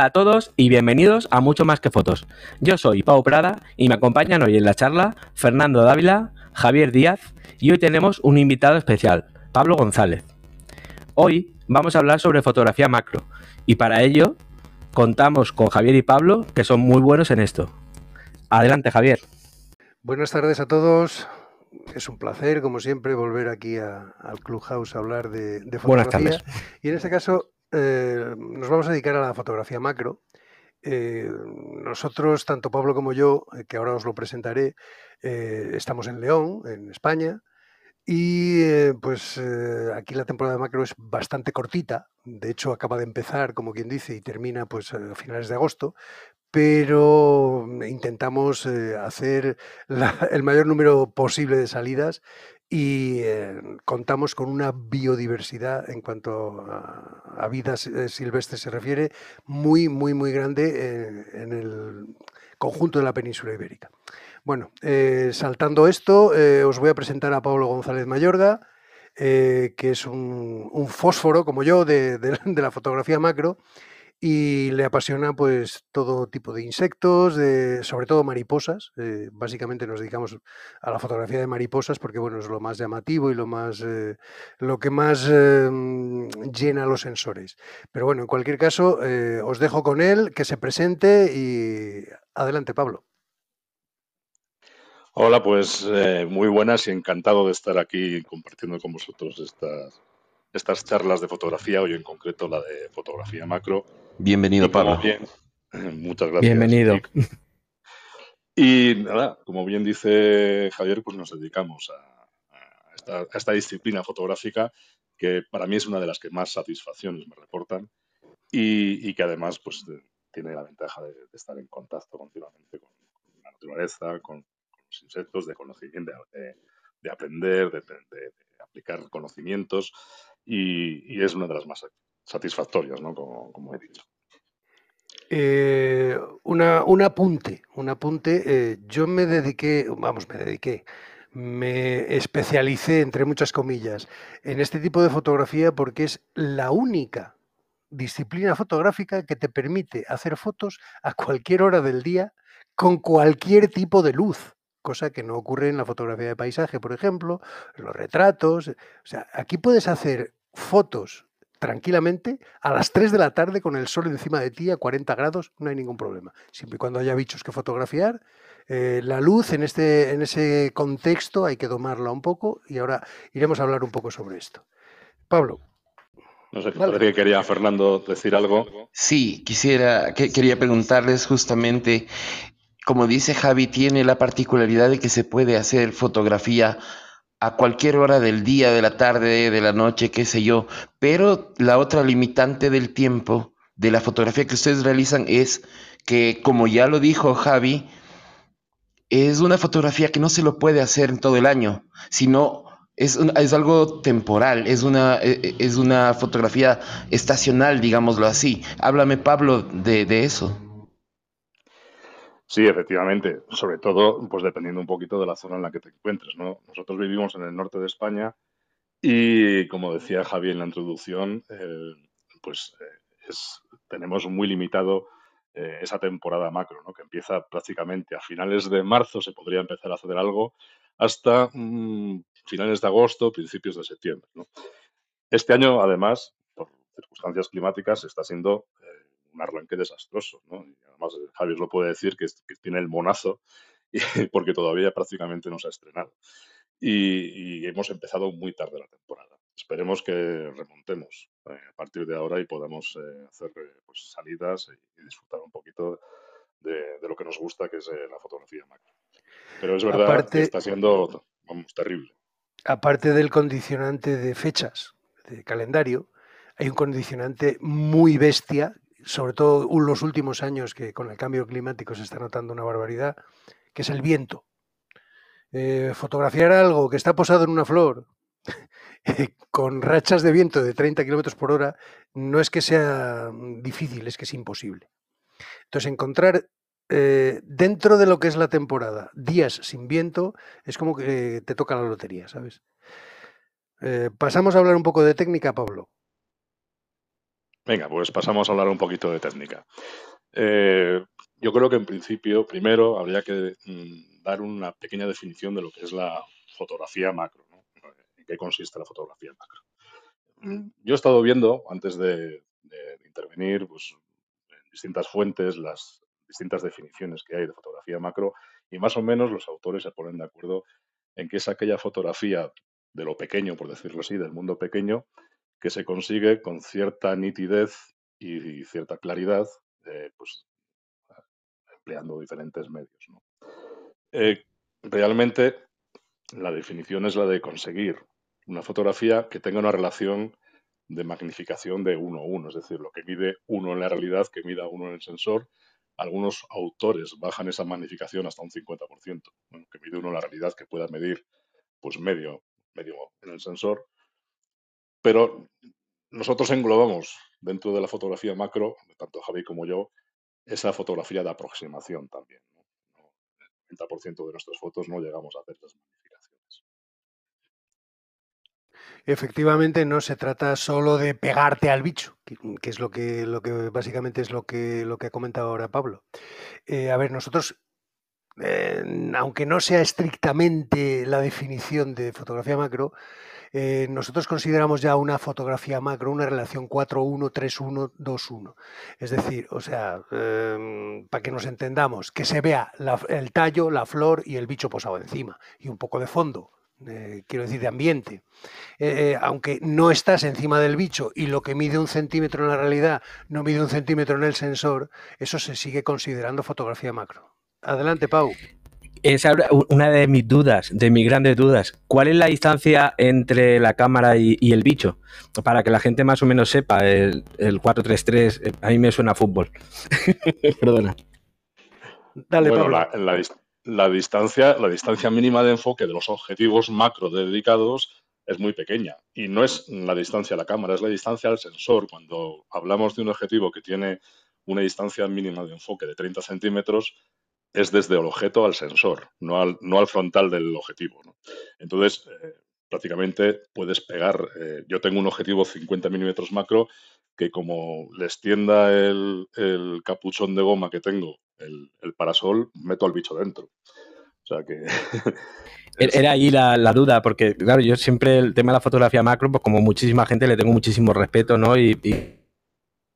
Hola a todos y bienvenidos a Mucho Más que Fotos. Yo soy Pau Prada y me acompañan hoy en la charla Fernando Dávila, Javier Díaz y hoy tenemos un invitado especial, Pablo González. Hoy vamos a hablar sobre fotografía macro y para ello contamos con Javier y Pablo que son muy buenos en esto. Adelante Javier. Buenas tardes a todos. Es un placer, como siempre, volver aquí al Clubhouse a hablar de, de fotografía. Buenas tardes. Y en este caso eh, nos vamos a dedicar a la fotografía macro. Eh, nosotros, tanto Pablo como yo, eh, que ahora os lo presentaré, estamos en León, en España, y pues aquí la temporada macro es bastante cortita, de hecho acaba de empezar, como quien dice, y termina pues a finales de agosto, pero intentamos hacer el mayor número posible de salidas y eh, contamos con una biodiversidad en cuanto a, vida eh, silvestre se refiere muy, muy, muy grande eh, en el conjunto de la península ibérica. Bueno, saltando esto, os voy a presentar a Pablo González Mayorga, que es un, fósforo como yo de la fotografía macro y le apasiona pues todo tipo de insectos, sobre todo mariposas. Eh, básicamente nos dedicamos a la fotografía de mariposas porque bueno es lo más llamativo y lo más eh, lo que más em, llena los sensores. Pero bueno, en cualquier caso eh, os dejo con él que se presente y adelante Pablo. Hola, pues muy buenas y encantado de estar aquí compartiendo con vosotros estas estas charlas de fotografía, hoy en concreto la de fotografía macro. Bienvenido, Pablo. Bien, muchas gracias. Bienvenido. Y, nada, como bien dice Javier, pues nos dedicamos a, esta, disciplina fotográfica que para mí es una de las que más satisfacciones me reportan y, que además pues tiene la ventaja de, estar en contacto continuamente con, la naturaleza, con, los insectos, de conocimiento, de, aprender, de, aplicar conocimientos y, es una de las más satisfactorias, ¿no? como, he dicho. Eh, una, un apunte, un apunte. Eh, yo me dediqué, vamos, me dediqué, me especialicé, entre muchas comillas, en este tipo de fotografía porque es la única disciplina fotográfica que te permite hacer fotos a cualquier hora del día con cualquier tipo de luz cosa que no ocurre en la fotografía de paisaje, por ejemplo, los retratos. O sea, aquí puedes hacer fotos tranquilamente a las 3 de la tarde con el sol encima de ti a 40 grados, no hay ningún problema. Siempre y cuando haya bichos que fotografiar, eh, la luz en, este, en ese contexto hay que domarla un poco y ahora iremos a hablar un poco sobre esto. Pablo. No sé, vale. quería Fernando decir algo. Sí, quisiera, que, quería preguntarles justamente como dice Javi, tiene la particularidad de que se puede hacer fotografía a cualquier hora del día, de la tarde, de la noche, qué sé yo, pero la otra limitante del tiempo de la fotografía que ustedes realizan es que, como ya lo dijo Javi, es una fotografía que no se lo puede hacer en todo el año, sino es, es algo temporal, es una, e, e, es una fotografía estacional, digámoslo así. Háblame, Pablo, de, de eso. Sí, efectivamente. Sobre todo, pues dependiendo un poquito de la zona en la que te encuentres, ¿no? Nosotros vivimos en el norte de España y, como decía Javi en la introducción, pues eh, tenemos muy limitado eh, esa temporada macro, ¿no? Que empieza prácticamente a finales de marzo, se podría empezar a hacer algo, hasta mm, finales de agosto, principios de septiembre, Este año, además, por circunstancias climáticas, está siendo eh, un arranque desastroso, ¿no? Además eh, Javier lo puede decir que, tiene el monazo porque todavía prácticamente no se ha estrenado. Y, hemos empezado muy tarde la temporada. Esperemos que remontemos eh, a partir de ahora y podamos eh, hacer pues, salidas y, disfrutar un poquito de, lo que nos gusta, que es la fotografía macro. Pero es verdad que está siendo vamos, terrible. Aparte del condicionante de fechas, de calendario, hay un condicionante muy bestia sobre todo en los últimos años que con el cambio climático se está notando una barbaridad, que es el viento. Eh, fotografiar algo que está posado en una flor con rachas de viento de 30 kilómetros por hora no es que sea difícil, es que es imposible. Entonces, encontrar eh, dentro de lo que es la temporada días sin viento es como que te toca la lotería, ¿sabes? Eh, pasamos a hablar un poco de técnica, Pablo. Venga, pues pasamos a hablar un poquito de técnica. Eh, yo creo que en principio, primero, habría que mm, dar una pequeña definición de lo que es la fotografía macro, ¿no? ¿En qué consiste la fotografía macro? Mm, yo he estado viendo, antes de, intervenir, pues, en distintas fuentes, las distintas definiciones que hay de fotografía macro, y más o menos los autores se ponen de acuerdo en que es aquella fotografía de lo pequeño, por decirlo así, del mundo pequeño, que se consigue con cierta nitidez y, cierta claridad, eh, pues empleando diferentes medios. Eh, realmente la definición es la de conseguir una fotografía que tenga una relación de magnificación de 1 a 1, es decir, lo que mide uno en la realidad, que mida uno en el sensor. Algunos autores bajan esa magnificación hasta un 50%, que mide uno en la realidad, que pueda medir pues medio, medio en el sensor. Pero nosotros englobamos dentro de la fotografía macro, tanto Javi como yo, esa fotografía de aproximación también. El 90% de nuestras fotos no llegamos a hacer las magnificaciones. Efectivamente, no se trata solo de pegarte al bicho, que, es lo que, lo que básicamente es lo que, lo que ha comentado ahora Pablo. Eh, a ver, nosotros aunque no sea estrictamente la definición de fotografía macro, eh, nosotros consideramos ya una fotografía macro una relación 4-1, 3-1, 2-1. Es decir, o sea, em, para que nos entendamos, que se vea el tallo, la flor y el bicho posado encima, y un poco de fondo. Eh, quiero decir, de ambiente. Eh, aunque no estás encima del bicho y lo que mide un centímetro en la realidad no mide un centímetro en el sensor, eso se sigue considerando fotografía macro. Adelante, Pau es una de mis dudas, de mis grandes dudas. ¿Cuál es la distancia entre la cámara y, el bicho? Para que la gente más o menos sepa, el, 433 eh, a mí me suena a fútbol. Perdona. Dale, bueno, la, distancia, la distancia mínima de enfoque de los objetivos macro dedicados es muy pequeña. Y no es la distancia a la cámara, es la distancia al sensor. Cuando hablamos de un objetivo que tiene una distancia mínima de enfoque de 30 centímetros, es desde el objeto al sensor, no al, no al frontal del objetivo. Entonces, eh, prácticamente puedes pegar. Eh, yo tengo un objetivo 50 milímetros macro que como le extienda el, capuchón de goma que tengo, el, parasol, meto al bicho dentro. O sea que... Era ahí la, duda, porque claro, yo siempre el tema de la fotografía macro, pues como muchísima gente le tengo muchísimo respeto, ¿no? y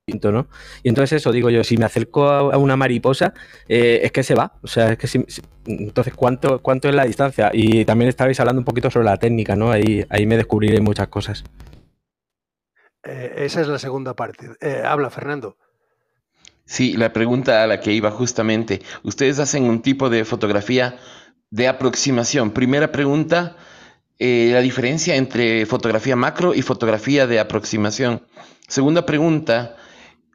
¿no? Y entonces eso, digo yo, si me acerco a una mariposa, eh, es que se va. O sea, es que si, entonces, ¿cuánto, ¿cuánto es la distancia? Y también estabais hablando un poquito sobre la técnica, ¿no? Ahí, ahí me descubriré muchas cosas. Eh, esa es la segunda parte. Eh, habla, Fernando. Sí, la pregunta a la que iba justamente. Ustedes hacen un tipo de fotografía de aproximación. Primera pregunta, la diferencia entre fotografía macro y fotografía de aproximación. Segunda pregunta,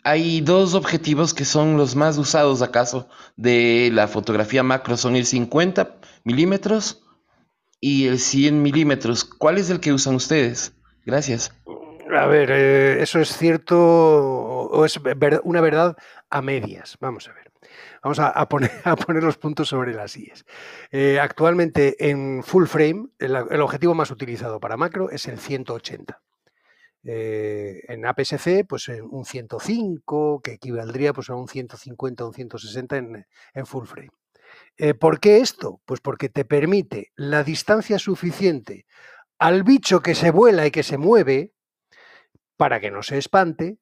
hay dos objetivos que son los más usados acaso de la fotografía macro, son el 50 milímetros y el 100 milímetros. ¿Cuál es el que usan ustedes? Gracias. A ver, eh, eso es cierto o es una verdad a medias. Vamos a ver. Vamos a, poner, los puntos sobre las IES. Eh, actualmente en full frame, el objetivo más utilizado para macro es el 180. Eh, en APS-C, pues un 105, que equivaldría pues, a un 150 o un 160 en, full frame. Eh, ¿Por qué esto? Pues porque te permite la distancia suficiente al bicho que se vuela y que se mueve para que no se espante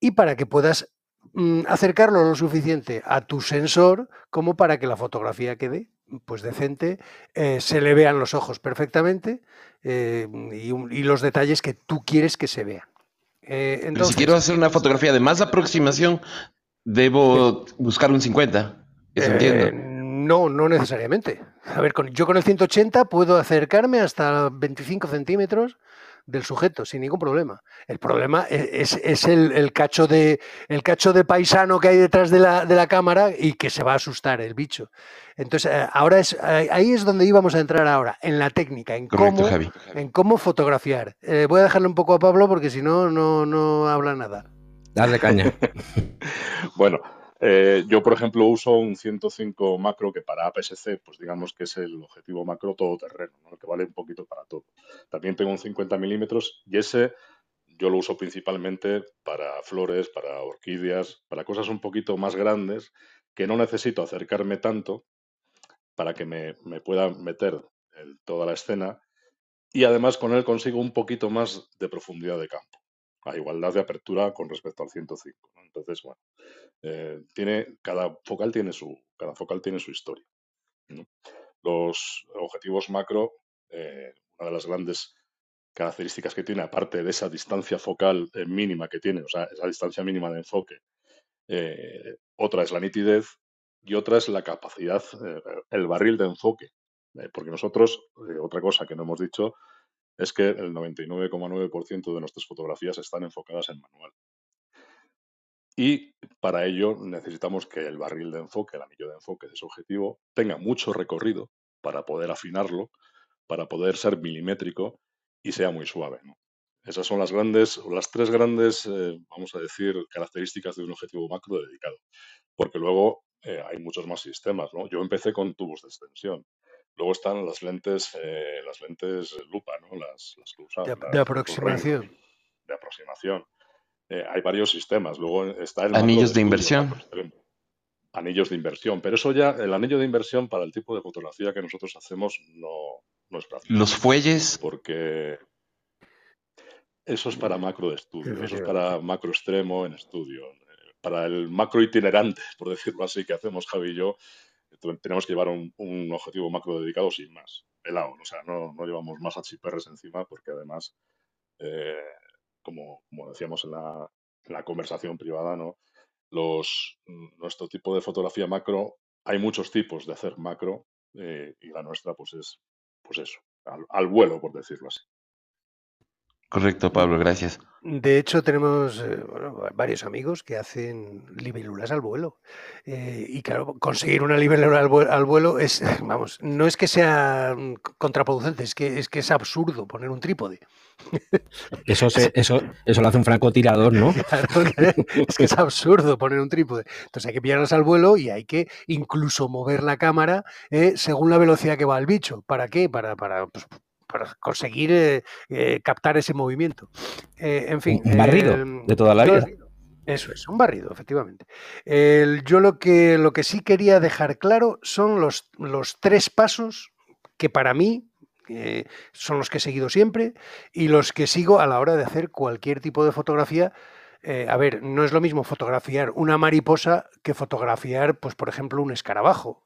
y para que puedas mm, acercarlo lo suficiente a tu sensor como para que la fotografía quede pues decente, eh, se le vean los ojos perfectamente eh, y, los detalles que tú quieres que se vean. Eh, si quiero hacer una fotografía de más aproximación, debo buscar un 50. no, no necesariamente. A ver, con, yo con el 180 puedo acercarme hasta 25 centímetros del sujeto, sin ningún problema. El problema e, es, el, cacho de, el cacho de paisano que hay detrás de la, de la, cámara y que se va a asustar el bicho. Entonces, eh, ahora es, ahí es donde íbamos a entrar ahora, en la técnica, en, cómo, en cómo fotografiar. Eh, voy a dejarle un poco a Pablo porque si no, no, no habla nada. Dale caña. bueno, eh, yo, por ejemplo, uso un 105 macro que para APS-C, pues digamos que es el objetivo macro todoterreno, ¿no? que vale un poquito para todo. También tengo un 50 milímetros y ese yo lo uso principalmente para flores, para orquídeas, para cosas un poquito más grandes que no necesito acercarme tanto para que me, pueda meter toda la escena y además con él consigo un poquito más de profundidad de campo, a igualdad de apertura con respecto al 105. Entonces, bueno, eh, tiene, cada, focal tiene su, cada focal tiene su historia. Los objetivos macro, eh, una de las grandes características que tiene, aparte de esa distancia focal eh, mínima que tiene, o sea, esa distancia mínima de enfoque, otra es la nitidez y otra es la capacidad, el barril de enfoque. porque nosotros, otra cosa que no hemos dicho, es que el 99,9% de nuestras fotografías están enfocadas en manual. Y para ello necesitamos que el barril de enfoque, el anillo de enfoque de ese objetivo, tenga mucho recorrido para poder afinarlo, para poder ser milimétrico y sea muy suave. Esas son las grandes, las tres grandes, eh, vamos a decir, características de un objetivo macro dedicado. Porque luego eh, hay muchos más sistemas. ¿no? Yo empecé con tubos de extensión. Luego están las lentes, eh, las lentes lupa, ¿no? las, las de, aproximación. De aproximación. Eh, hay varios sistemas. Luego está el anillos de, inversión. Anillos de inversión. Pero eso ya, el anillo de inversión para el tipo de fotografía que nosotros hacemos no, no es práctico. Los fuelles. Porque eso es para macro de estudio, eso es para macro extremo en estudio. Para el macro itinerante, por decirlo así, que hacemos Javi y yo, tenemos que llevar un, objetivo macro dedicado sin más, pelado. O sea, no, no llevamos más HPRs encima porque además eh, como, decíamos en la, conversación privada, ¿no? Nuestro tipo de fotografía macro, hay muchos tipos de hacer macro eh, y la nuestra pues es pues eso, al vuelo, por decirlo así. Correcto, Pablo, gracias. De hecho, tenemos eh, varios amigos que hacen libélulas al vuelo. Eh, y claro, conseguir una libélula al, vuelo, es, vamos, no es que sea contraproducente, es que es, que es absurdo poner un trípode. Eso, eso, eso lo hace un francotirador, ¿no? es que es absurdo poner un trípode. Entonces hay que pillarlas al vuelo y hay que incluso mover la cámara eh, según la velocidad que va el bicho. ¿Para qué? Para, para, pues, para conseguir eh, eh, captar ese movimiento. Eh, en fin. Un barrido de toda la vida. Eso es, un barrido, efectivamente. yo lo que, lo que sí quería dejar claro son los, los tres pasos que para mí son los que he seguido siempre y los que sigo a la hora de hacer cualquier tipo de fotografía. a ver, no es lo mismo fotografiar una mariposa que fotografiar, pues, por ejemplo, un escarabajo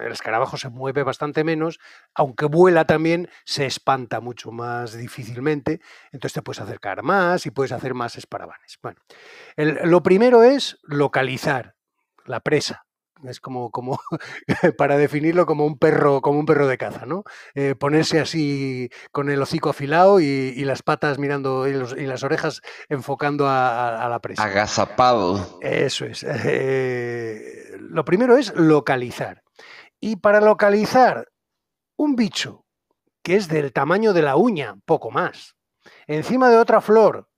el escarabajo se mueve bastante menos, aunque vuela también, se espanta mucho más difícilmente, entonces te puedes acercar más y puedes hacer más esparabanes. Bueno, lo primero es localizar la presa. Es como, como para definirlo como un perro, como un perro de caza, ¿no? Eh, ponerse así con el hocico afilado y, las patas mirando y, las orejas enfocando a, la presa. Agazapado. Eso es. Eh, lo primero es localizar. Y para localizar un bicho que es del tamaño de la uña, poco más, encima de otra flor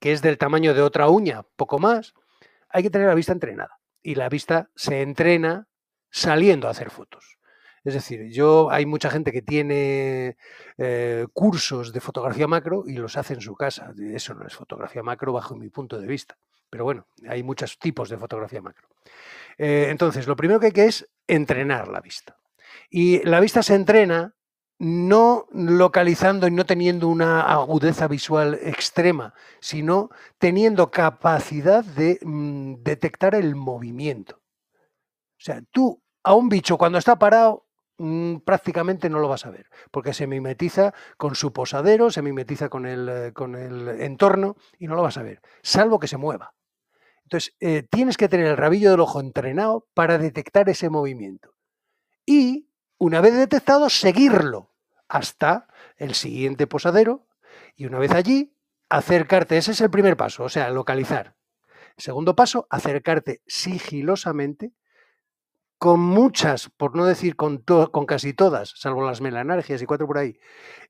que es del tamaño de otra uña, poco más, hay que tener la vista entrenada. Y la vista se entrena saliendo a hacer fotos. Es decir, yo hay mucha gente que tiene eh, cursos de fotografía macro y los hace en su casa. Eso no es fotografía macro bajo mi punto de vista. Pero bueno, hay muchos tipos de fotografía macro. Eh, entonces, lo primero que hay que es entrenar la vista. Y la vista se entrena no localizando y no teniendo una agudeza visual extrema, sino teniendo capacidad de mm, detectar el movimiento. O sea, tú a un bicho cuando está parado mm, prácticamente no lo vas a ver, porque se mimetiza con su posadero, se mimetiza con el, eh, con el entorno y no lo vas a ver, salvo que se mueva. Entonces, eh, tienes que tener el rabillo del ojo entrenado para detectar ese movimiento. Y, una vez detectado, seguirlo hasta el siguiente posadero. Y una vez allí, acercarte. Ese es el primer paso, o sea, localizar. Segundo paso, acercarte sigilosamente con muchas, por no decir con, con casi todas, salvo las melanargias y cuatro por ahí,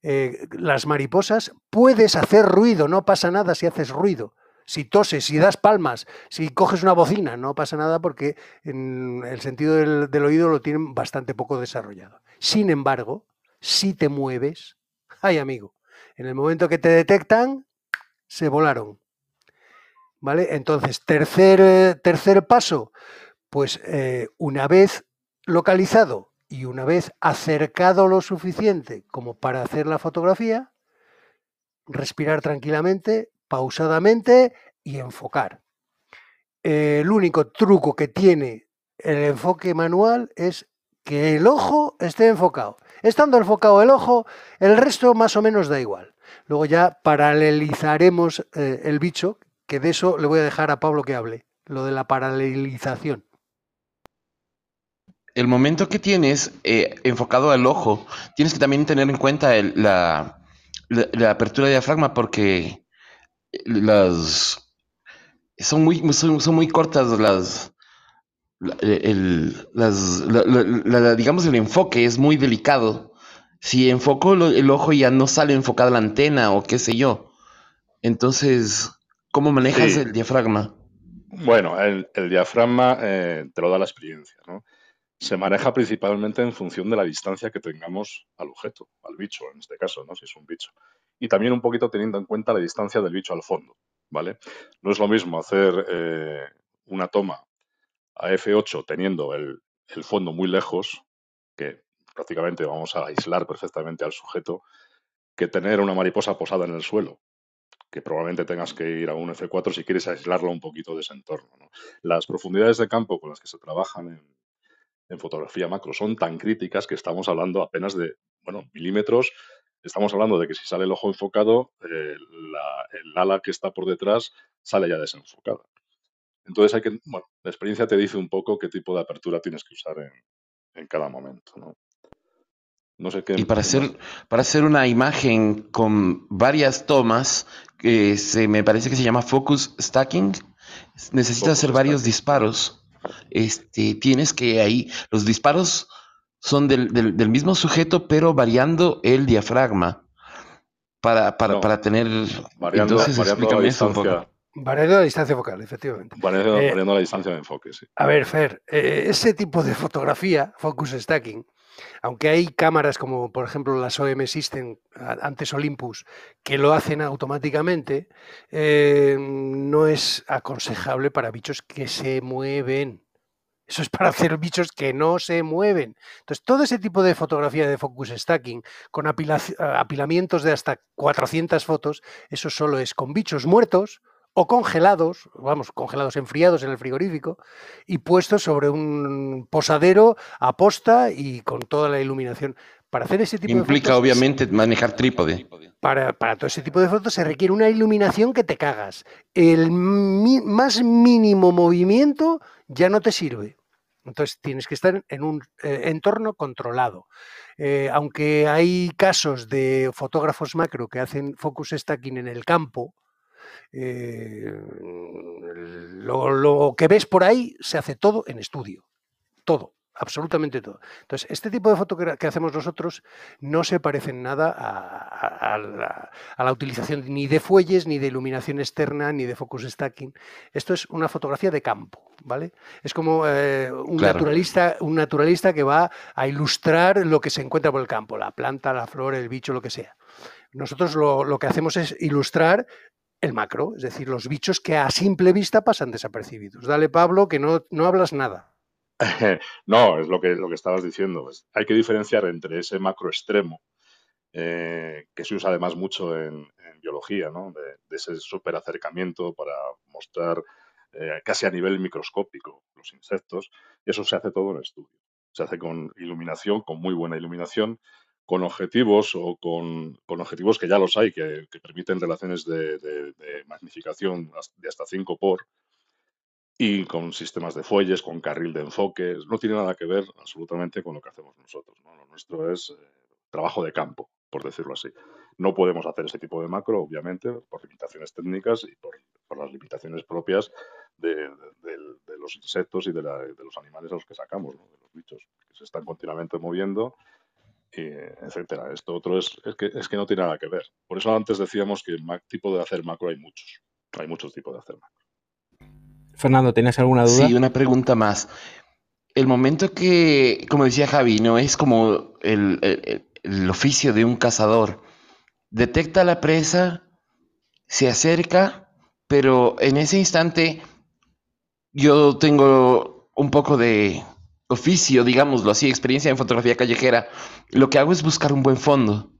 eh, las mariposas, puedes hacer ruido, no pasa nada si haces ruido si toses, si das palmas, si coges una bocina, no pasa nada porque en el sentido del, oído lo tienen bastante poco desarrollado. Sin embargo, si te mueves, ay amigo, en el momento que te detectan, se volaron. ¿Vale? Entonces, tercer, eh, tercer paso, pues eh, una vez localizado y una vez acercado lo suficiente como para hacer la fotografía, respirar tranquilamente, pausadamente y enfocar. el único truco que tiene el enfoque manual es que el ojo esté enfocado. Estando enfocado el ojo, el resto más o menos da igual. Luego ya paralelizaremos eh, el bicho, que de eso le voy a dejar a Pablo que hable, lo de la paralelización. El momento que tienes eh, enfocado al ojo, tienes que también tener en cuenta la, apertura de diafragma porque las son muy, son, muy cortas las, el, digamos el enfoque es muy delicado. Si enfoco el ojo ya no sale enfocada la antena o qué sé yo. Entonces, ¿cómo manejas el diafragma? Bueno, el, diafragma eh, te lo da la experiencia, ¿no? Se maneja principalmente en función de la distancia que tengamos al objeto, al bicho en este caso, ¿no? Si es un bicho. Y también un poquito teniendo en cuenta la distancia del bicho al fondo, ¿vale? No es lo mismo hacer eh, una toma a F8 teniendo el, el fondo muy lejos, que prácticamente vamos a aislar perfectamente al sujeto, que tener una mariposa posada en el suelo, que probablemente tengas que ir a un F4 si quieres aislarlo un poquito de ese entorno. Las profundidades de campo con las que se trabajan en, en, fotografía macro son tan críticas que estamos hablando apenas de bueno, milímetros. Estamos hablando de que si sale el ojo enfocado, eh, el ala que está por detrás sale ya desenfocada. Entonces hay que, bueno, la experiencia te dice un poco qué tipo de apertura tienes que usar en, en cada momento, ¿no? No sé qué. Y para hacer, para hacer una imagen con varias tomas, que se, me parece que se llama focus stacking, necesitas hacer varios disparos. Este, tienes que ahí, los disparos son del, del, mismo sujeto, pero variando el diafragma para, para, para tener. Variando, entonces, variando la eso Variando la distancia focal, efectivamente. Variando, eh, la distancia de enfoque, sí. A ver, Fer, eh, ese tipo de fotografía, focus stacking, aunque hay cámaras como por ejemplo las OM System, antes Olympus, que lo hacen automáticamente, eh, no es aconsejable para bichos que se mueven. Eso es para hacer bichos que no se mueven. Entonces, todo ese tipo de fotografía de focus stacking, con apilamientos de hasta 400 fotos, eso solo es con bichos muertos o congelados, vamos, congelados, enfriados en el frigorífico y puestos sobre un posadero a posta y con toda la iluminación. Para hacer ese tipo de fotos. Implica, obviamente, manejar trípode. Para, todo ese tipo de fotos se requiere una iluminación que te cagas. El más mínimo movimiento ya no te sirve. Entonces tienes que estar en un eh, entorno controlado. Eh, aunque hay casos de fotógrafos macro que hacen focus stacking en el campo, eh, lo, que ves por ahí se hace todo en estudio. Todo, absolutamente todo. Entonces, este tipo de foto que, hacemos nosotros no se parece en nada a, la, utilización ni de fuelles, ni de iluminación externa, ni de focus stacking. Esto es una fotografía de campo, ¿vale? Es como eh, un, naturalista, un naturalista que va a ilustrar lo que se encuentra por el campo, la planta, la flor, el bicho, lo que sea. Nosotros lo, que hacemos es ilustrar el macro, es decir, los bichos que a simple vista pasan desapercibidos. Dale, Pablo, que no, no hablas nada. no, es lo que, lo que estabas diciendo. hay que diferenciar entre ese macro extremo, eh, que se usa además mucho en, biología, ¿no? de, ese super acercamiento para mostrar eh, casi a nivel microscópico los insectos, eso se hace todo en estudio. Se hace con iluminación, con muy buena iluminación, con objetivos o con, objetivos que ya los hay, que, permiten relaciones de, magnificación de hasta 5 por, y con sistemas de fuelles, con carril de enfoque. No tiene nada que ver absolutamente con lo que hacemos nosotros. Lo nuestro es eh, trabajo de campo, por decirlo así. No podemos hacer ese tipo de macro, obviamente, por limitaciones técnicas y por, las limitaciones propias de, los insectos y de, los animales a los que sacamos, de los bichos, que se están continuamente moviendo etcétera. Esto otro es, es, que, es que no tiene nada que ver. Por eso antes decíamos que tipo de hacer macro hay muchos. Hay muchos tipos de hacer macro. Fernando, ¿tienes alguna duda? Sí, una pregunta más. El momento que, como decía Javi, no es como el, el, oficio de un cazador. Detecta la presa, se acerca, pero en ese instante yo tengo un poco de oficio, digámoslo así, experiencia en fotografía callejera. Lo que hago es buscar un buen fondo.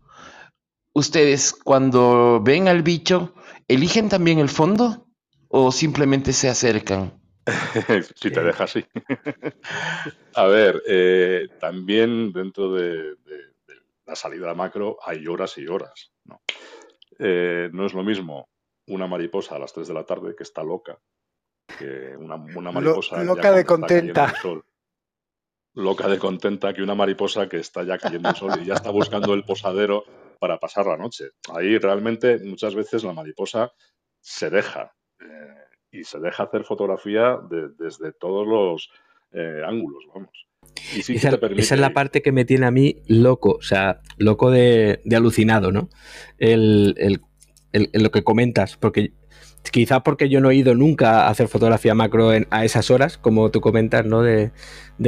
Ustedes, cuando ven al bicho, ¿eligen también el fondo o simplemente se acercan? si te deja así. a ver, eh, también dentro de, la salida macro hay horas y horas. ¿no? Eh, no es lo mismo una mariposa a las 3 de la tarde que está loca que una, mariposa. loca de contenta. Loca de contenta que una mariposa que está ya cayendo el sol y ya está buscando el posadero para pasar la noche. Ahí realmente muchas veces la mariposa se deja y se deja hacer fotografía desde todos los eh, ángulos, vamos. Y esa, esa, es la parte que me tiene a mí loco, o sea, loco de, alucinado, ¿no? el, lo que comentas, porque quizá porque yo no he ido nunca a hacer fotografía macro a esas horas, como tú comentas, ¿no? De,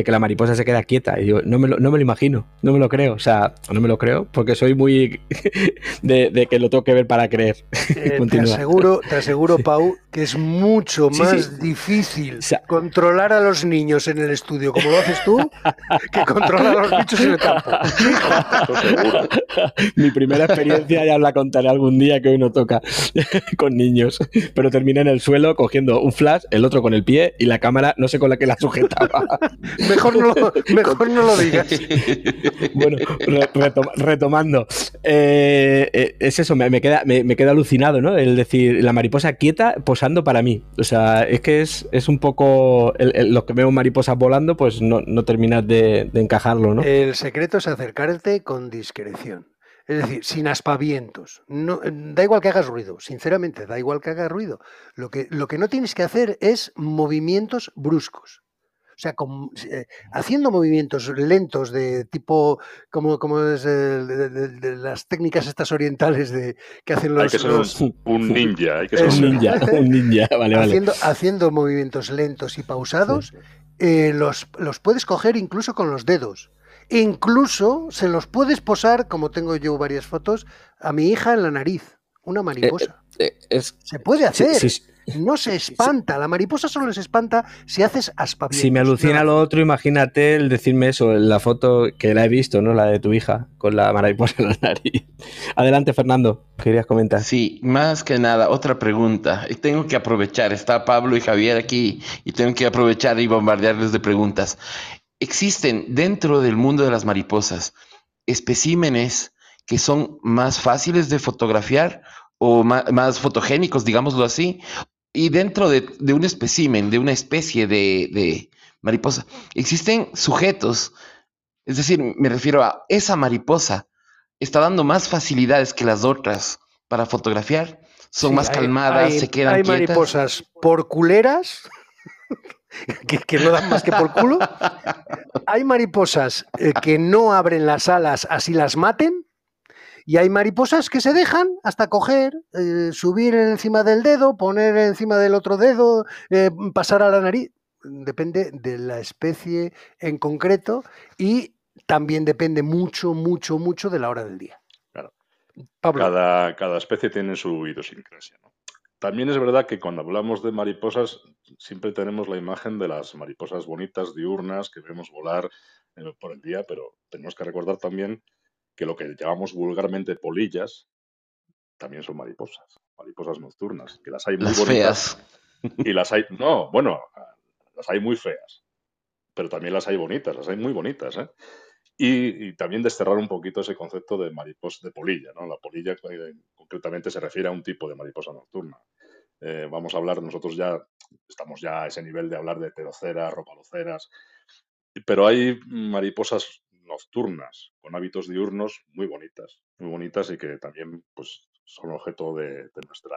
que la mariposa se queda quieta. Y yo no me, lo, no me lo imagino, no me lo creo. O sea, no me lo creo porque soy muy de, que lo tengo que ver para creer. Eh, te, aseguro, te aseguro, Pau, que es mucho más difícil controlar a los niños en el estudio, como lo haces tú, que controlar a los bichos en el campo. Mi primera experiencia ya la contaré algún día que hoy no toca con niños pero terminé en el suelo cogiendo un flash, el otro con el pie y la cámara no sé con la que la sujetaba. mejor, no, mejor no lo digas. bueno, retomando. Eh, eh, es eso, me, queda, me, queda alucinado, ¿no? El decir, la mariposa quieta posando para mí. O sea, es que es, es un poco. los que veo mariposas volando, pues no, no terminas de, de encajarlo, ¿no? El secreto es acercarte con discreción. Es decir, sin aspavientos. No, eh, da igual que hagas ruido, sinceramente, da igual que hagas ruido. Lo que, lo que no tienes que hacer es movimientos bruscos. O sea, eh, haciendo movimientos lentos de tipo, como, como es de, las técnicas estas orientales de que hacen los... Hay que ser un, ninja, hay que ser un ninja, un ninja, vale, haciendo, Haciendo movimientos lentos y pausados, eh, los, los puedes coger incluso con los dedos. Incluso se los puedes posar, como tengo yo varias fotos, a mi hija en la nariz, una mariposa. Eh, eh, se puede hacer. no se espanta. La mariposa solo se espanta si haces aspavientos. Si me alucina lo otro, imagínate el decirme eso, la foto que la he visto, ¿no? La de tu hija, con la mariposa en la nariz. Adelante, Fernando, querías comentar. Sí, más que nada, otra pregunta. Y tengo que aprovechar, está Pablo y Javier aquí, y tengo que aprovechar y bombardearles de preguntas. Existen dentro del mundo de las mariposas especímenes que son más fáciles de fotografiar o más, fotogénicos, digámoslo así, y dentro de, un espécimen, de una especie de, mariposa, existen sujetos, es decir, me refiero a esa mariposa, está dando más facilidades que las otras para fotografiar, son más calmadas, se quedan hay mariposas por culeras que, no dan más que por culo. Hay mariposas eh, que no abren las alas así las maten. Y hay mariposas que se dejan hasta coger, eh, subir encima del dedo, poner encima del otro dedo, eh, pasar a la nariz. Depende de la especie en concreto y también depende mucho, mucho, mucho de la hora del día. Claro. Cada, cada especie tiene su idiosincrasia. ¿no? También es verdad que cuando hablamos de mariposas, siempre tenemos la imagen de las mariposas bonitas, diurnas, que vemos volar eh, por el día, pero tenemos que recordar también que lo que llamamos vulgarmente polillas también son mariposas, mariposas nocturnas, que las hay muy bonitas. Feas. Y las hay, no, bueno, las hay muy feas, pero también las hay bonitas, las hay muy bonitas, ¿eh? Y, también desterrar un poquito ese concepto de mariposa de polilla. ¿no? La polilla eh, concretamente se refiere a un tipo de mariposa nocturna. Eh, vamos a hablar, nosotros ya estamos ya a ese nivel de hablar de pteroceras, ropaloceras, pero hay mariposas nocturnas con hábitos diurnos muy bonitas, muy bonitas y que también pues, son objeto de, nuestra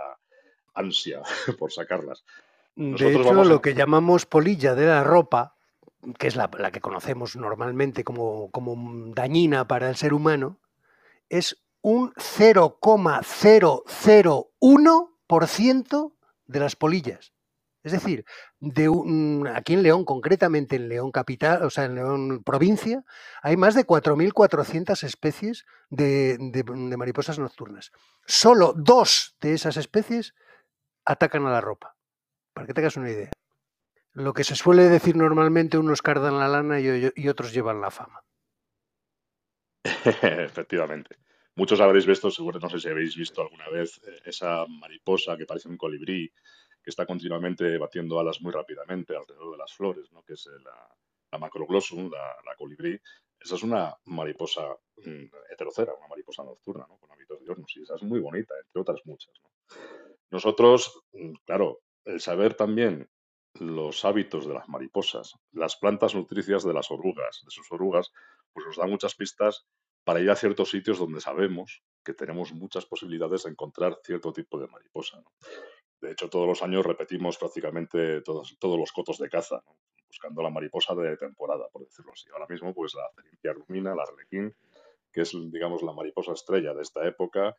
ansia por sacarlas. de hecho, lo que llamamos polilla de la ropa que es la, que conocemos normalmente como, dañina para el ser humano, es un 0,001% de las polillas. Es decir, de aquí en León, concretamente en León capital, o sea, en León provincia, hay más de 4.400 especies de, mariposas nocturnas. Solo dos de esas especies atacan a la ropa, para que tengas una idea. Lo que se suele decir normalmente, unos cardan la lana y, otros llevan la fama. Efectivamente. Muchos habréis visto, seguro, no sé si habéis visto alguna vez eh, esa mariposa que parece un colibrí, que está continuamente batiendo alas muy rápidamente alrededor de las flores, ¿no? que es la, la macroglossum, la, colibrí. Esa es una mariposa mm, heterocera, una mariposa nocturna, ¿no? con hábitos diurnos, y esa es muy bonita, entre otras muchas. Nosotros, mm, claro, el saber también los hábitos de las mariposas, las plantas nutricias de las orugas, de sus orugas, pues nos da muchas pistas para ir a ciertos sitios donde sabemos que tenemos muchas posibilidades de encontrar cierto tipo de mariposa. De hecho, todos los años repetimos prácticamente todos, los cotos de caza, buscando la mariposa de temporada, por decirlo así. Ahora mismo, pues la cerincia rumina, la arlequín, que es, digamos, la mariposa estrella de esta época.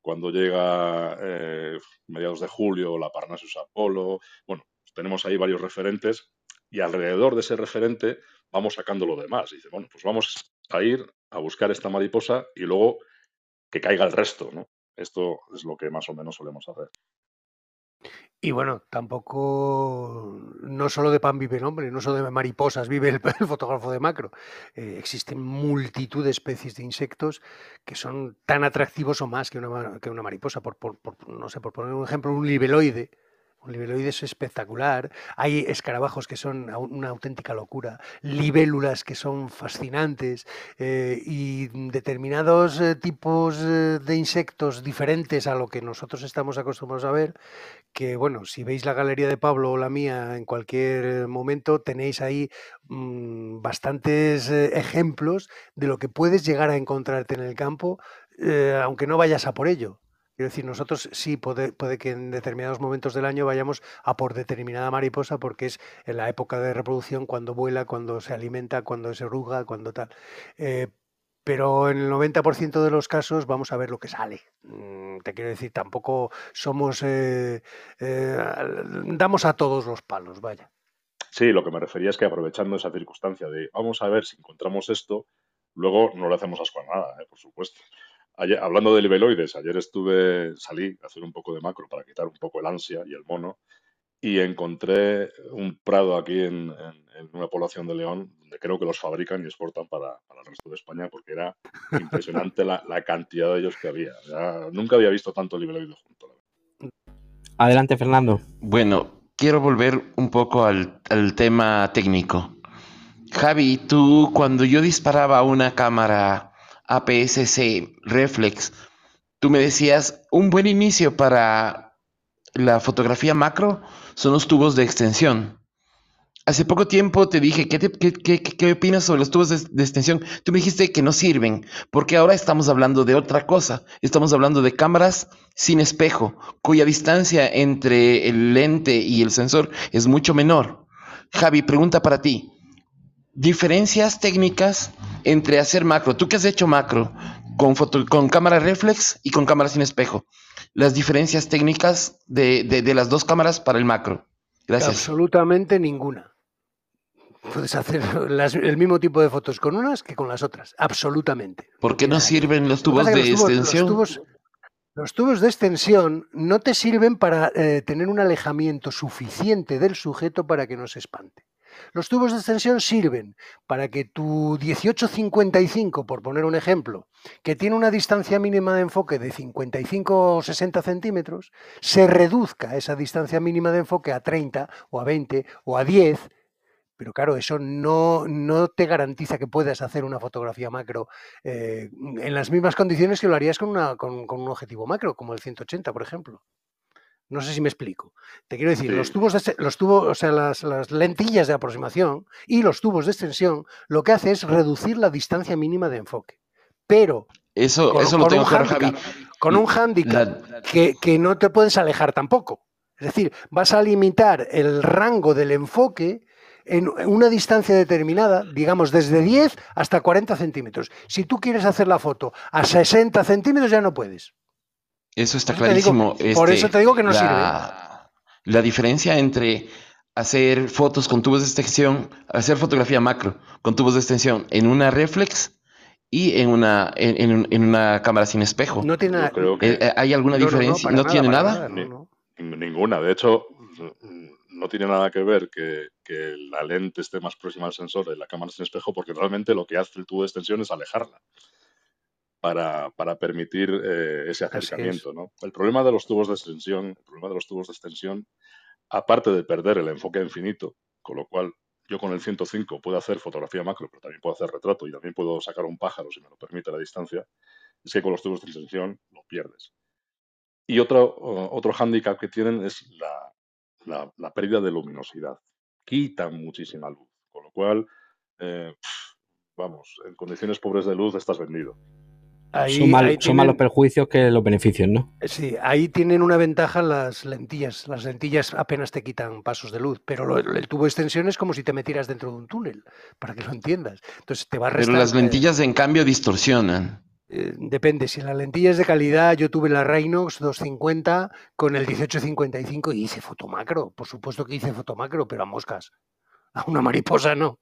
Cuando llega eh, mediados de julio, la Parnassus apolo, bueno, tenemos ahí varios referentes y alrededor de ese referente vamos sacando lo demás. Y dice, bueno, pues vamos a ir a buscar esta mariposa y luego que caiga el resto, ¿no? Esto es lo que más o menos solemos hacer. Y bueno, tampoco, no solo de pan vive el hombre, no solo de mariposas vive el, fotógrafo de macro. Eh, existen multitud de especies de insectos que son tan atractivos o más que una, que una mariposa. Por, por, no sé, por poner un ejemplo, un libeloide un libeloide es espectacular. Hay escarabajos que son una auténtica locura, libélulas que son fascinantes eh, y determinados eh, tipos eh, de insectos diferentes a lo que nosotros estamos acostumbrados a ver. Que bueno, si veis la galería de Pablo o la mía en cualquier momento, tenéis ahí mm, bastantes ejemplos de lo que puedes llegar a encontrarte en el campo, aunque no vayas a por ello. Quiero decir, nosotros sí puede, puede que en determinados momentos del año vayamos a por determinada mariposa porque es en la época de reproducción cuando vuela, cuando se alimenta, cuando se arruga, cuando tal. Eh, pero en el 90% de los casos vamos a ver lo que sale. Mm, te quiero decir, tampoco somos... Eh, eh, damos a todos los palos, vaya. Sí, lo que me refería es que aprovechando esa circunstancia de vamos a ver si encontramos esto, luego no le hacemos asco a nada, por supuesto hablando de libeloides, ayer estuve, salí a hacer un poco de macro para quitar un poco el ansia y el mono y encontré un prado aquí en, una población de León donde creo que los fabrican y exportan para, el resto de España porque era impresionante la, cantidad de ellos que había. nunca había visto tanto libeloide junto. Adelante, Fernando. Bueno, quiero volver un poco al, al tema técnico. Javi, tú cuando yo disparaba una cámara APS-C reflex. Tú me decías, un buen inicio para la fotografía macro son los tubos de extensión. Hace poco tiempo te dije, ¿qué, qué, opinas sobre los tubos de, extensión? Tú me dijiste que no sirven, porque ahora estamos hablando de otra cosa. Estamos hablando de cámaras sin espejo, cuya distancia entre el lente y el sensor es mucho menor. Javi, pregunta para ti diferencias técnicas entre hacer macro. Tú que has hecho macro con, foto, con cámara reflex y con cámara sin espejo. Las diferencias técnicas de, las dos cámaras para el macro. Gracias. Absolutamente ninguna. Puedes hacer el mismo tipo de fotos con unas que con las otras. Absolutamente. ¿Por qué no sirven los tubos de extensión? Los tubos, de extensión no te sirven para eh, tener un alejamiento suficiente del sujeto para que no se espante. Los tubos de extensión sirven para que tu 1855, por poner un ejemplo, que tiene una distancia mínima de enfoque de 55 o 60 centímetros, se reduzca esa distancia mínima de enfoque a 30 o a 20 o a 10 pero claro, eso no, te garantiza que puedas hacer una fotografía macro eh, en las mismas condiciones que lo harías con, con, un objetivo macro, como el 180, por ejemplo. No sé si me explico. Te quiero decir, los tubos, de, los tubos, o sea, las, lentillas de aproximación y los tubos de extensión, lo que hace es reducir la distancia mínima de enfoque. Pero eso, con, eso lo tengo un handicap, con un handicap que, que no te puedes alejar tampoco. Es decir, vas a limitar el rango del enfoque en una distancia determinada, digamos desde 10 hasta 40 centímetros. Si tú quieres hacer la foto a 60 centímetros ya no puedes. Eso está clarísimo. por eso te digo que no sirve. la diferencia entre hacer fotos con tubos de extensión, hacer fotografía macro con tubos de extensión en una reflex y en una, en, en una cámara sin espejo. No tiene nada. Eh, eh, ¿Hay alguna diferencia? ¿No, tiene nada? ninguna. De hecho, no tiene nada que ver que, que, la lente esté más próxima al sensor de la cámara sin espejo, porque realmente lo que hace el tubo de extensión es alejarla para, para permitir eh, ese acercamiento. ¿no? El problema de los tubos de extensión, el problema de los tubos de extensión, aparte de perder el enfoque infinito, con lo cual yo con el 105 puedo hacer fotografía macro, pero también puedo hacer retrato y también puedo sacar un pájaro si me lo permite la distancia, es que con los tubos de extensión lo pierdes. Y otro, otro hándicap que tienen es la, la, pérdida de luminosidad. Quitan muchísima luz, con lo cual, eh, vamos, en condiciones pobres de luz estás vendido son, más los perjuicios que los beneficios, ¿no? Sí, ahí tienen una ventaja las lentillas. Las lentillas apenas te quitan pasos de luz, pero el tubo de extensión es como si te metieras dentro de un túnel, para que lo entiendas. Entonces te va a Pero las lentillas, en cambio, distorsionan. Eh, depende, si la lentilla es de calidad, yo tuve la Rhinox 250 con el 1855 y hice fotomacro. Por supuesto que hice fotomacro, pero a moscas. A una mariposa no.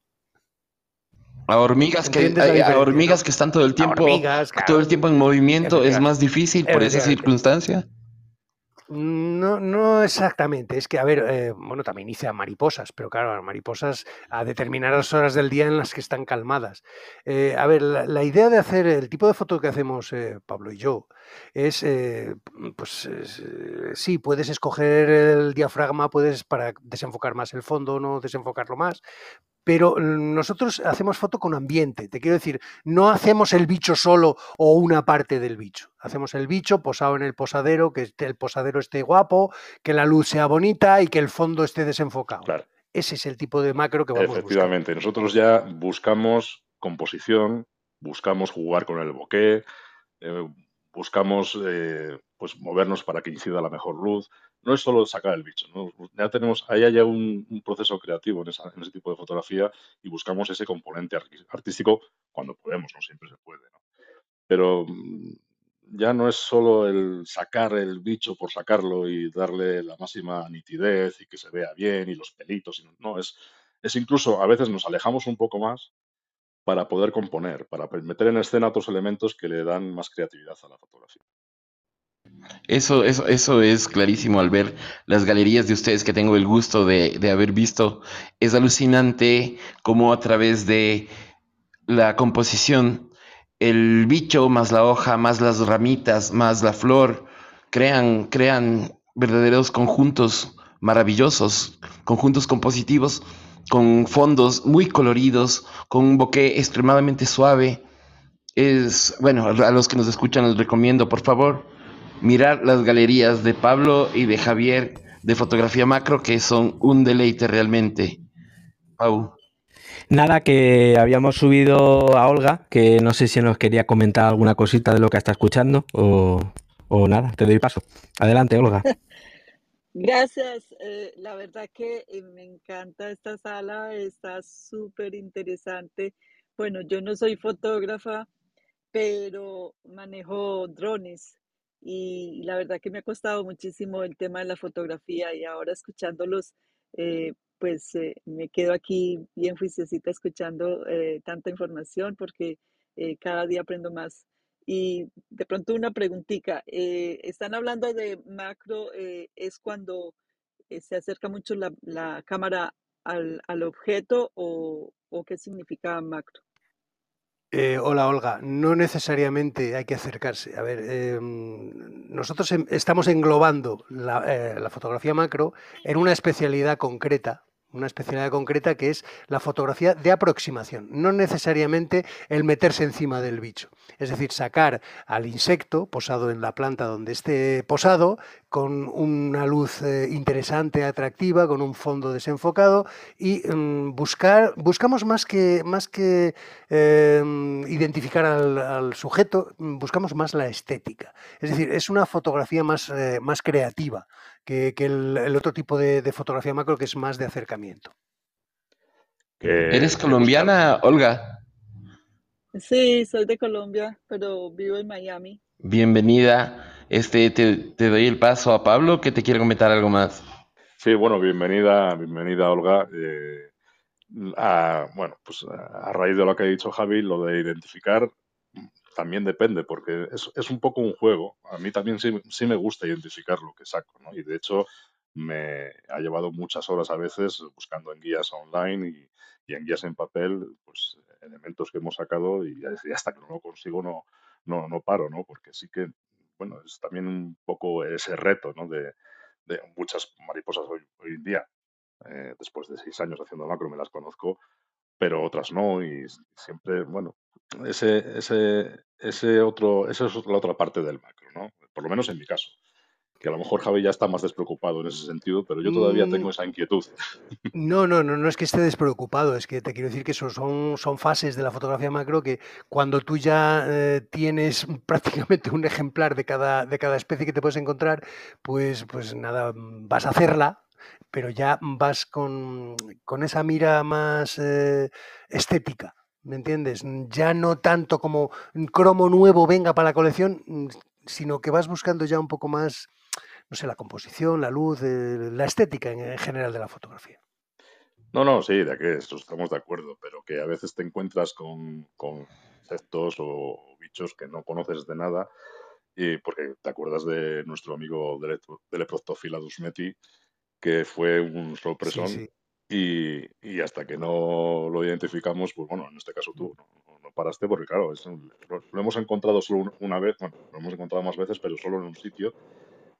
A hormigas que a, hormigas que están todo el tiempo todo el tiempo en movimiento es más difícil por esa circunstancia. No, no exactamente. Es que, a ver, eh, bueno, también hice a mariposas, pero claro, a mariposas a determinadas horas del día en las que están calmadas. Eh, a ver, la, idea de hacer el tipo de foto que hacemos eh, Pablo y yo es, pues, sí, puedes escoger el diafragma, puedes para desenfocar más el fondo, no desenfocarlo más, pero nosotros hacemos foto con ambiente. Te quiero decir, no hacemos el bicho solo o una parte del bicho. Hacemos el bicho posado en el posadero, que el posadero esté guapo, que la luz sea bonita y que el fondo esté desenfocado. Ese es el tipo de macro que vamos Efectivamente, nosotros ya buscamos composición, buscamos jugar con el bokeh, eh, buscamos eh, pues movernos para que incida la mejor luz no es solo sacar el bicho, ¿no? ya tenemos, ahí hay un, proceso creativo en, ese tipo de fotografía y buscamos ese componente artístico cuando podemos, no siempre se puede. Pero mm, ya no es solo el sacar el bicho por sacarlo y darle la máxima nitidez y que se vea bien y los pelitos, no, es, es incluso a veces nos alejamos un poco más para poder componer, para meter en escena otros elementos que le dan más creatividad a la fotografía. Eso, eso, eso es clarísimo al ver las galerías de ustedes que tengo el gusto de, de haber visto. Es alucinante cómo a través de la composición, el bicho más la hoja, más las ramitas, más la flor, crean, crean verdaderos conjuntos maravillosos, conjuntos compositivos, con fondos muy coloridos, con un bokeh extremadamente suave. Es, bueno, a los que nos escuchan les recomiendo, por favor, mirar las galerías de Pablo y de Javier de fotografía macro que son un deleite realmente. Pau. Nada, que habíamos subido a Olga, que no sé si nos quería comentar alguna cosita de lo que está escuchando o, nada, te doy paso. Adelante, Olga. Gracias. Eh, la verdad que eh, me encanta esta sala, está súper interesante. Bueno, yo no soy fotógrafa, pero manejo drones y la verdad que me ha costado muchísimo el tema de la fotografía y ahora escuchándolos, eh, pues eh, me quedo aquí bien juiciosita escuchando eh, tanta información porque cada día aprendo más. Y de pronto una preguntita, están hablando de macro, ¿es cuando se acerca mucho la, la cámara al, al objeto o, o qué significa macro? Eh, hola Olga, no necesariamente hay que acercarse. A ver, em, nosotros em, estamos englobando eh, la, fotografía macro en una especialidad concreta una especialidad concreta que es la fotografía de aproximación, no necesariamente el meterse encima del bicho. Es decir, sacar al insecto posado en la planta donde esté posado, con una luz eh, interesante, atractiva, con un fondo desenfocado y mm, buscar, buscamos más que, más que em, identificar al, sujeto, buscamos más la estética. Es decir, es una fotografía más, eh, más creativa que, el, otro tipo de, fotografía macro que es más de acercamiento. ¿Eres colombiana, Olga? Sí, soy de Colombia, pero vivo en Miami. Bienvenida. Este, te, doy el paso a Pablo, que te quiere comentar algo más. Sí, bueno, bienvenida, bienvenida Olga. Eh, bueno, pues a raíz de lo que ha dicho Javi, lo de identificar también depende, porque es, es un poco un juego. A mí también sí, sí, me gusta identificar lo que saco, ¿no? Y de hecho me ha llevado muchas horas a veces buscando en guías online y, y en guías en papel, pues elementos que hemos sacado y, hasta que no lo consigo no, no, no paro, ¿no? Porque sí que, bueno, es también un poco ese reto, ¿no? De, de muchas mariposas hoy, hoy en día. Eh, después de seis años haciendo macro me las conozco, pero otras no y siempre, bueno, ese, ese, ese otro, esa es la otra parte del macro, ¿no? Por lo menos en mi caso. Que a lo mejor Javi ya está más despreocupado en ese sentido, pero yo todavía tengo mm. esa inquietud. No, no, no, no es que esté despreocupado, es que te quiero decir que son, son fases de la fotografía macro que cuando tú ya eh, tienes prácticamente un ejemplar de cada, de cada especie que te puedes encontrar, pues, pues nada, vas a hacerla, pero ya vas con, esa mira más eh, estética. ¿Me entiendes? Ya no tanto como cromo nuevo venga para la colección, mm, sino que vas buscando ya un poco más, no sé, la composición, la luz, eh, la estética en, general de la fotografía. No, no, sí, de que estamos de acuerdo, pero que a veces te encuentras con, con insectos o bichos que no conoces de nada, y porque te acuerdas de nuestro amigo Deleproctophyla dusmeti, que fue un sorpresón. Y, y, hasta que no lo identificamos, pues bueno, en este caso tú no, no paraste porque claro, lo, hemos encontrado solo una vez, bueno, lo hemos encontrado más veces, pero solo en un sitio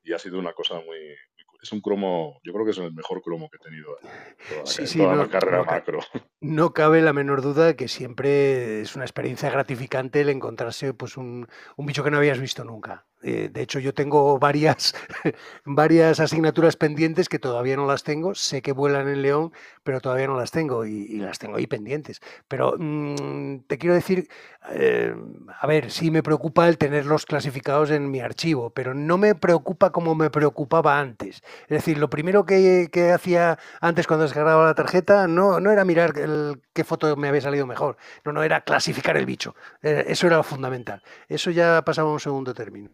y ha sido una cosa muy, es un cromo, yo creo que es el mejor cromo que he tenido en toda, la, carrera macro. No cabe la menor duda que siempre es una experiencia gratificante el encontrarse pues un, un bicho que no habías visto nunca. Eh, de hecho, yo tengo varias, varias asignaturas pendientes que todavía no las tengo. Sé que vuelan en León, pero todavía no las tengo y, las tengo ahí pendientes. Pero mm, te quiero decir, eh, a ver, sí me preocupa el tenerlos clasificados en mi archivo, pero no me preocupa como me preocupaba antes. Es decir, lo primero que, hacía antes cuando descargaba la tarjeta no, no era mirar el, qué foto me había salido mejor, no, no era clasificar el bicho. Eh, eso era lo fundamental. Eso ya pasaba a un segundo término.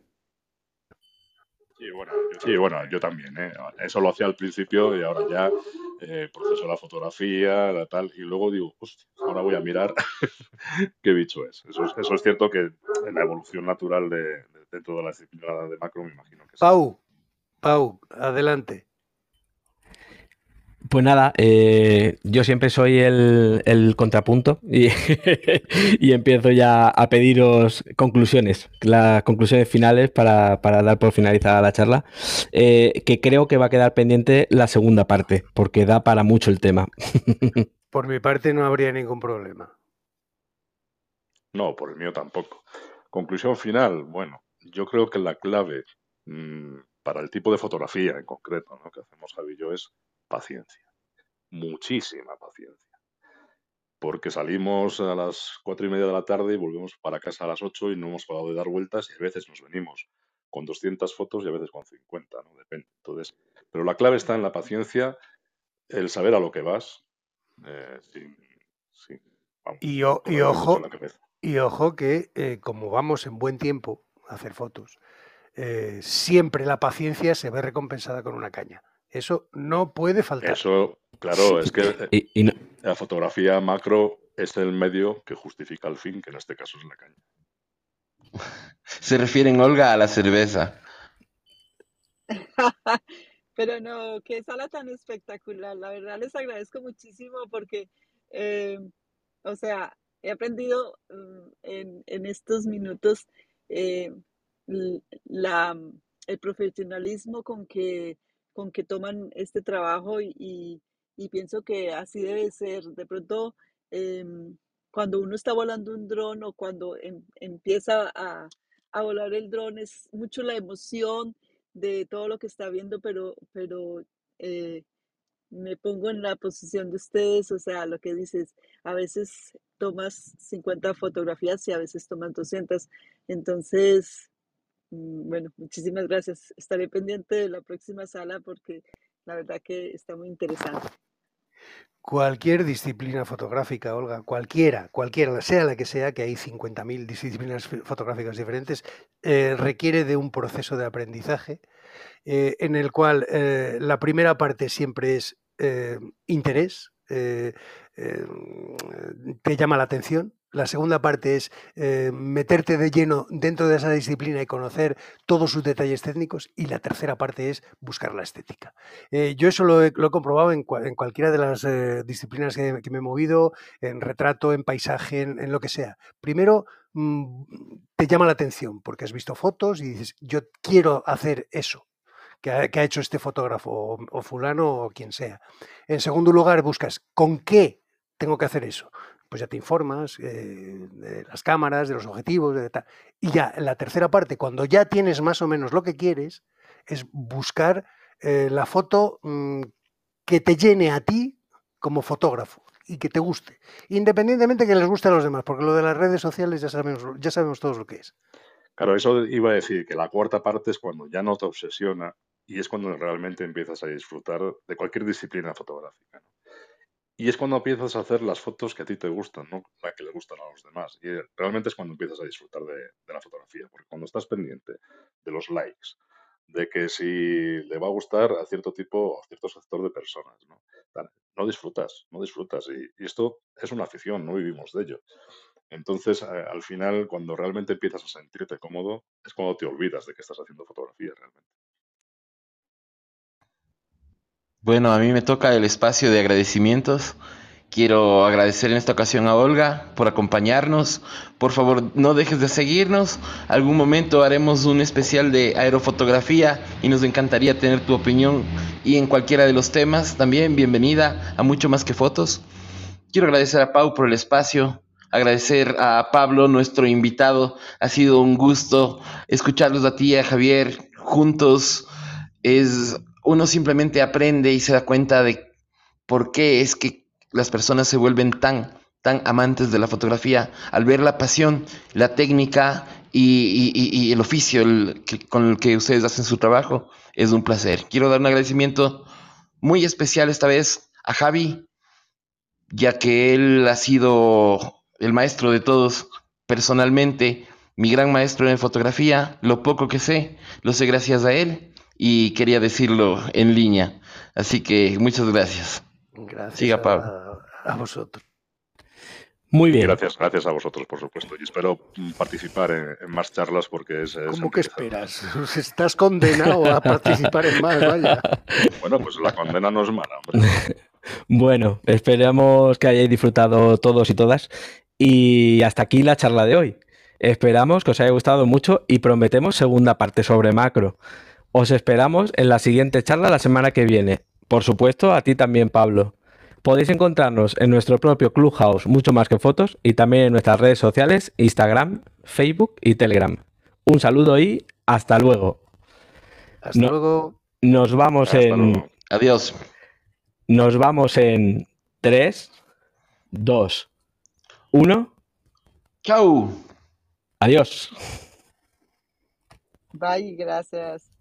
Sí, bueno, yo, también. ¿eh? Eso lo hacía al principio y ahora ya eh, proceso la fotografía, la tal, y luego digo, ahora voy a mirar qué bicho es. Eso, es. eso es cierto que en la evolución natural de, de, toda la disciplina de macro me imagino que Pau, Pau, adelante. Pues nada, eh, yo siempre soy el, contrapunto y, empiezo ya a pediros conclusiones, las conclusiones finales para, dar por finalizada la charla, eh, que creo que va a quedar pendiente la segunda parte, porque da para mucho el tema. Por mi parte no habría ningún problema. No, por el mío tampoco. Conclusión final, bueno, yo creo que la clave mm, para el tipo de fotografía en concreto ¿no? que hacemos Javi y yo es paciencia, muchísima paciencia. Porque salimos a las cuatro y media de la tarde y volvemos para casa a las ocho y no hemos parado de dar vueltas y a veces nos venimos con 200 fotos y a veces con 50, ¿no? Depende. Entonces, pero la clave está en la paciencia, el saber a lo que vas. Eh, y, ojo, y ojo que eh, como vamos en buen tiempo a hacer fotos, eh, siempre la paciencia se ve recompensada con una caña. Eso no puede faltar. Eso, claro, es que la fotografía macro es el medio que justifica el fin, que en este caso es la caña. Se refieren, Olga, a la cerveza. Pero no, qué sala tan espectacular. La verdad les agradezco muchísimo porque, eh, o sea, he aprendido mm, en, estos minutos eh, la, el profesionalismo con que con que toman este trabajo y, pienso que así debe ser. De pronto, em, cuando uno está volando un dron o cuando em, empieza a, volar el dron, es mucho la emoción de todo lo que está viendo, pero, pero eh, me pongo en la posición de ustedes, o sea, lo que dices, a veces tomas 50 fotografías y a veces tomas 200. Entonces, bueno, muchísimas gracias. Estaré pendiente de la próxima sala porque la verdad que está muy interesante. Cualquier disciplina fotográfica, Olga, cualquiera, cualquiera, sea la que sea, que hay 50.000 disciplinas fotográficas diferentes, eh, requiere de un proceso de aprendizaje eh, en el cual eh, la primera parte siempre es interés, te llama la atención, la segunda parte es eh, meterte de lleno dentro de esa disciplina y conocer todos sus detalles técnicos. Y la tercera parte es buscar la estética. Eh, yo eso lo he, comprobado en, cualquiera de las eh, disciplinas que, me he movido, en retrato, en paisaje, en, lo que sea. Primero, mm, te llama la atención porque has visto fotos y dices, yo quiero hacer eso. Que ha, hecho este fotógrafo o, o fulano o quien sea. En segundo lugar, buscas con qué tengo que hacer eso pues ya te informas eh, de las cámaras, de los objetivos, de tal. Y ya la tercera parte, cuando ya tienes más o menos lo que quieres, es buscar eh, la foto mm, que te llene a ti como fotógrafo y que te guste, independientemente que les guste a los demás, porque lo de las redes sociales ya sabemos, ya sabemos todos lo que es. Claro, eso iba a decir que la cuarta parte es cuando ya no te obsesiona y es cuando realmente empiezas a disfrutar de cualquier disciplina fotográfica. Y es cuando empiezas a hacer las fotos que a ti te gustan, no las que le gustan a los demás. Y realmente es cuando empiezas a disfrutar de, la fotografía, porque cuando estás pendiente de los likes, de que si le va a gustar a cierto tipo, a cierto sector de personas, ¿no? disfrutas, no disfrutas. Y, esto es una afición, no vivimos de ello. Entonces, eh, al final, cuando realmente empiezas a sentirte cómodo, es cuando te olvidas de que estás haciendo fotografía realmente. Bueno, a mí me toca el espacio de agradecimientos. Quiero agradecer en esta ocasión a Olga por acompañarnos. Por favor, no dejes de seguirnos. Algún momento haremos un especial de aerofotografía y nos encantaría tener tu opinión y en cualquiera de los temas. También bienvenida a mucho más que fotos. Quiero agradecer a Pau por el espacio, agradecer a Pablo, nuestro invitado. Ha sido un gusto escucharlos a ti y a Javier juntos. Es uno simplemente aprende y se da cuenta de por qué es que las personas se vuelven tan, tan amantes de la fotografía al ver la pasión, la técnica y, el oficio con el que ustedes hacen su trabajo. Es un placer. Quiero dar un agradecimiento muy especial esta vez a Javi, ya que él ha sido el maestro de todos personalmente, mi gran maestro en fotografía. Lo poco que sé, lo sé gracias a él y quería decirlo en línea. Así que muchas gracias. Gracias Siga, Pablo. A, vosotros. Muy bien. Gracias, gracias a vosotros, por supuesto. Y espero participar en, más charlas porque es. ¿Cómo que esperas? Estás condenado a participar en más, vaya. Bueno, pues la condena no es mala, hombre. bueno, esperamos que hayáis disfrutado todos y todas. Y hasta aquí la charla de hoy. Esperamos que os haya gustado mucho y prometemos segunda parte sobre macro. Os esperamos en la siguiente charla la semana que viene. Por supuesto, a ti también, Pablo. Podéis encontrarnos en nuestro propio Clubhouse, mucho más que fotos, y también en nuestras redes sociales, Instagram, Facebook y Telegram. Un saludo y hasta luego. Hasta luego. Nos vamos en. Adiós. Nos vamos en 3, 2, 1. Chau. Adiós. Bye, gracias.